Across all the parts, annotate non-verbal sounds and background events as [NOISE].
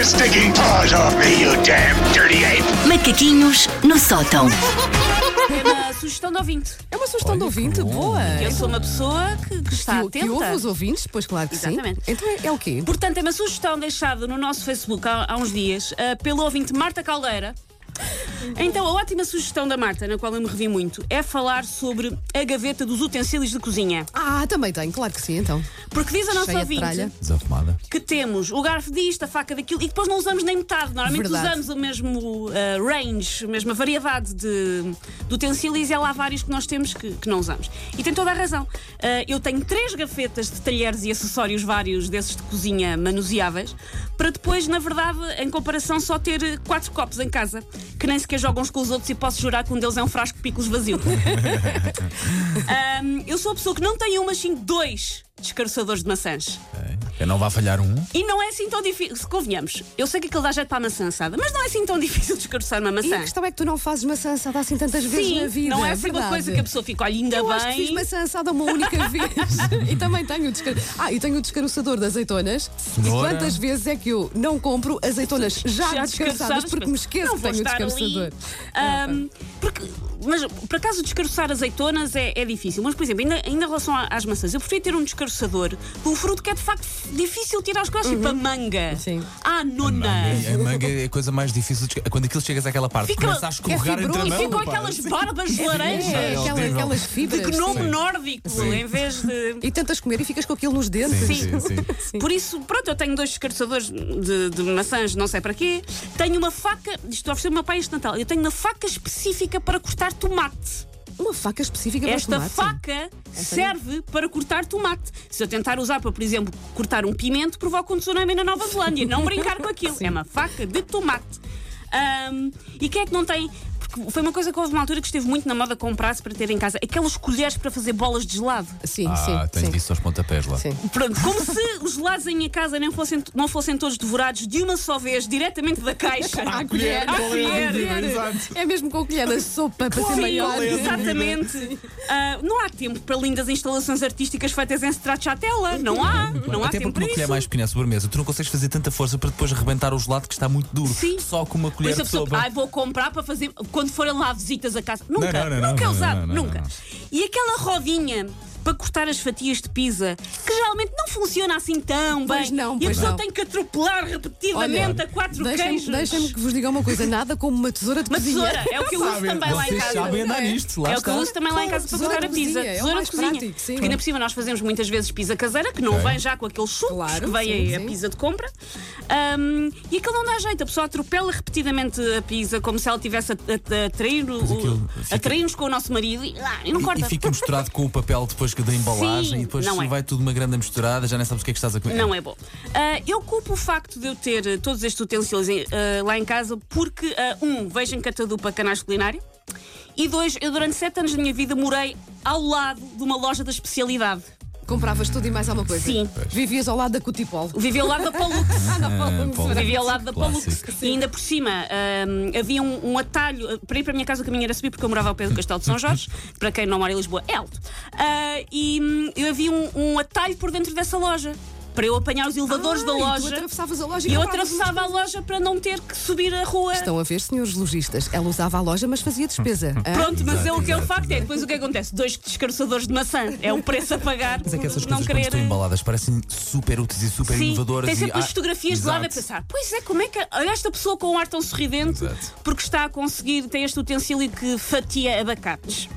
your stinking paws off me, you damn dirty ape! Macaquinhos no sótão. É uma sugestão de ouvinte. É uma sugestão de ouvinte, boa. Eu sou uma pessoa que, que está que, que ouve atenta. os ouvintes, pois claro que Exatamente. sim. Então é, é o quê? Portanto, é uma sugestão deixada no nosso Facebook há, há uns dias ah, pelo ouvinte Marta Caldeira. Então, a ótima sugestão da Marta, na qual eu me revi muito, é falar sobre a gaveta dos utensílios de cozinha. Ah, também tem, claro que sim, então. Porque diz a nossa Cheia de tralha. ouvinte Desarrumada. que temos o garfo disto, a faca daquilo, e depois não usamos nem metade. Normalmente Verdade. usamos o mesmo ah, range, a mesma variedade de, de utensílios e há lá vários que nós temos que, que não usamos. E tem toda a razão. Ah, eu tenho três gafetas de talheres e acessórios vários desses de cozinha manuseáveis, para depois, na verdade, em comparação, só ter eh, quatro copos em casa, que nem sequer jogam uns com os outros e posso jurar que um deles é um frasco de picos vazio. [LAUGHS] Ahm, eu sou a pessoa que não tem um, mas sim dois descaroçadores de maçãs. Eu não vai falhar um. E não é assim tão difícil. Se convenhamos, eu sei que aquilo dá jeito para a maçã assada, mas não é assim tão difícil descaroçar uma E a maçã. questão é que tu não fazes maçã assada assim tantas vezes Sim, na vida. não é assim uma verdade. coisa que a pessoa fica, olha, ainda Eu acho que fiz bem. maçã assada uma única [LAUGHS] vez. e também tenho o descar... Ah, e tenho o descaroçador de azeitonas. Cenoura. E quantas vezes é que eu não compro azeitonas já, Já descaroçadas porque me esqueço não que tenho o descaroçador. Ali, ahm, porque, mas por acaso descaroçar azeitonas é, é difícil. Mas, por exemplo, ainda, ainda em relação a- às maçãs, eu preferia ter um descaroçador de um fruto que é de facto difícil tirar os costas, tipo a manga. Sim. Ah, nona. A manga é a coisa mais difícil. de... Quando aquilo chegas àquela parte, Fica- começa a escorregar é entre a mão. E ficam aquelas barbas de laranja. É, aquela- horrível. aquelas De fibras. gnome sim. nórdico, em vez de. E tentas comer e ficas com aquilo nos dentes. Sim, Sim. sim, [LAUGHS] sim. Por isso, pronto, eu tenho dois descaroçadores de, de maçãs, não sei para quê. Tenho uma faca, isto ofereceu o meu pai este Natal, eu tenho uma faca específica para cortar tomate. Uma faca específica para Esta tomate. faca serve para cortar tomate. Se eu tentar usar para, por exemplo, cortar um pimento, provoca um tsunami na Nova Zelândia. Não brincar com aquilo. É uma faca de tomate. Ahm, e quem é que não tem. Porque foi uma coisa que houve uma altura que esteve muito na moda comprar-se para ter em casa. Aquelas colheres para fazer bolas de gelado. Sim, Ah, sim. tens sim. disso aos pontapés lá. Sim. Pronto, [LAUGHS] como se os gelados em minha casa não fossem, não fossem todos devorados de uma só vez, diretamente da caixa. [LAUGHS] À colher. À colher. É mesmo com colher da sopa para ser maior. exatamente. Ah, não há tempo para lindas instalações artísticas feitas em stracciatella. Não há. Não há Até tempo porque para uma colher isso. mais pequena, a sobremesa, tu não consegues fazer tanta força para depois rebentar o gelado que está muito duro. Sim. Só com uma colher a de sopa. ai, vou comprar para fazer quando forem lá visitas a casa. Nunca, não, não, nunca é não, usado, não, não, nunca. não. E aquela rodinha para cortar as fatias de pizza, que geralmente não funciona assim tão Pois bem. não, e a pois pessoa não. tem que atropelar repetidamente a quatro Deixem-me queijos. deixem-me que vos diga uma coisa: nada como uma tesoura de Uma cozinha. tesoura, é o que eu uso também lá em casa. sabem andar É. nisto, lá é o que eu uso também lá em casa para cortar a pizza. é tesoura de cozinha. prático, sim. Porque ainda por cima nós fazemos muitas vezes pizza caseira, que não vem já com aqueles sucos Claro, que vem sim, a sim. pizza de compra. Ahm, e aquilo não dá jeito, a pessoa atropela repetidamente a pizza como se ela tivesse a, a, a Pois a atrair-nos com o nosso marido e, ah, e não E, corta. e fica misturado com o papel depois que da embalagem Sim, e depois não é. vai tudo uma grande misturada, já nem sabes o que é que estás a comer. Não é bom. Ah, eu culpo o facto de eu ter eh, todos estes utensílios em- ah, lá em casa porque, ah, um, vejo em Catadupa canais culinário e dois, eu durante sete anos da minha vida morei ao lado de uma loja da especialidade. Compravas tudo e mais alguma coisa? Sim. Vivias ao lado da Cutipol. Vivia ao lado da Palux. [LAUGHS] Ah, não, Ah, Paulo. Vivia ao lado da Palux. E ainda por cima hum, havia um, um atalho. Para ir para a minha casa o caminho era subir porque eu morava ao pé do Castelo de São Jorge. [LAUGHS] para quem não mora em Lisboa, é alto. Ah, e hum, eu havia um, um atalho por dentro dessa loja. Para eu apanhar os elevadores Ah, da e tu loja. atravessavas a loja E eu atravessava a loja para não ter que subir a rua. Estão a ver, senhores lojistas? Ela usava a loja, mas fazia despesa. [LAUGHS] Hã? Pronto, mas Exato, é o que é o exato, facto. É depois o que acontece? Dois descaroçadores de maçã. É o preço a pagar. Mas é que essas não coisas quando querer. estão embaladas parecem super úteis e super Sim, inovadoras. tem e, sempre as ah, fotografias de lado a pensar, pois é, como é que olha esta pessoa com um ar tão sorridente Exato. porque está a conseguir, tem este utensílio que fatia abacates.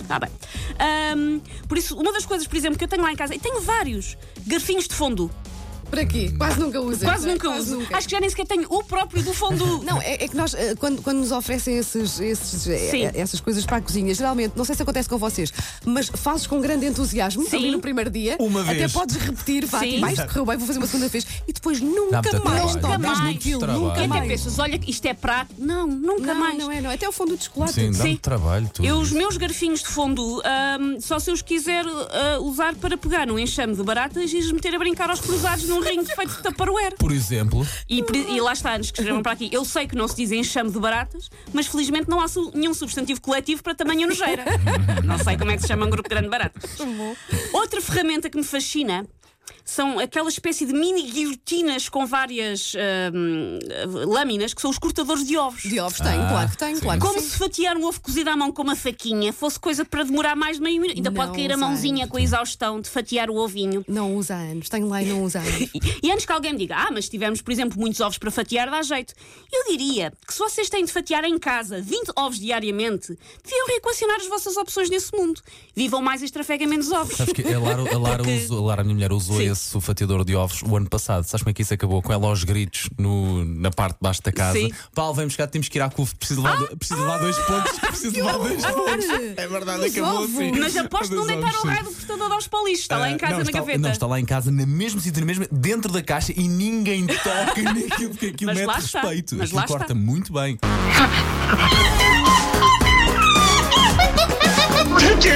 Está bem. Ahm, por isso, uma das coisas, por exemplo, que eu tenho lá em casa, e tenho vários garfinhos de fundo. Para quê? Quase nunca usa. Quase nunca uso. nunca. Acho que já nem sequer tenho o próprio do fundo. Não, é, é que nós, eh, quando, quando nos oferecem esses, esses, eh, Sim. eh, essas coisas para a cozinha, geralmente, não sei se acontece com vocês, mas fazes com grande entusiasmo Sim. ali no primeiro dia. Uma Até vez. podes repetir, vá, Sim. mais correu bem, vou fazer uma segunda vez. E depois nunca muito mais trabalho. tocas Nunca mais. naquilo, Trabalho. nunca E até mais. pensas, olha, isto é prato. Não, nunca Não, mais. não é, não é. Até o fundo de chocolate. Sim, dá Sim. muito trabalho. Tudo. Eu, os meus garfinhos de fundo, ahm, só se eu os quiser ah, usar para pegar num enxame de baratas e os meter a brincar aos cruzados num ringue feito de Tupperware. Por exemplo, E, e lá está, nos que escreveram para aqui. Eu sei que não se diz enxame de baratas, mas felizmente não há su- nenhum substantivo coletivo para tamanho nojeira. [LAUGHS] não sei como é que se chama um grupo grande de baratas. Outra ferramenta que me fascina são aquela espécie de mini guilhotinas com várias hum, lâminas que são os cortadores de ovos. De ovos tem, claro que tem, claro que Como sim. se fatiar um ovo cozido à mão com uma faquinha fosse coisa para demorar mais de meio minuto. Ainda pode Não cair a mãozinha com a exaustão de fatiar o ovinho. Não usa anos, tenho lá e não usa anos. [LAUGHS] E, antes que alguém me diga, ah, mas se tivermos, por exemplo, muitos ovos para fatiar, dá jeito. Eu diria que se vocês têm de fatiar em casa 20 ovos diariamente, deviam reequacionar as vossas opções nesse mundo. Vivam mais e estrafeguem menos ovos. Sabes que a Lara, a Lara, [LAUGHS] usou- a Lara, a minha mulher, usou Sim. Esse fatiador de ovos o ano passado. Sabes como é que isso acabou? Com ela aos gritos no- na parte de baixo da casa. Sim. Paulo, vem buscar, temos que ir à CUF. Preciso levar, do- preciso levar dois pontos. Preciso levar dois pontos. É verdade, acabou assim. Mas aposto que não deitaram o raio do para o lixo. Está lá em Ah, casa, não, na está, gaveta. Não, está lá em casa, no mesmo sítio, no mesmo, dentro da caixa e ninguém toca [LAUGHS] naquilo que aquilo Mas mete respeito. Mas Aquilo lá está. corta muito bem. [LAUGHS]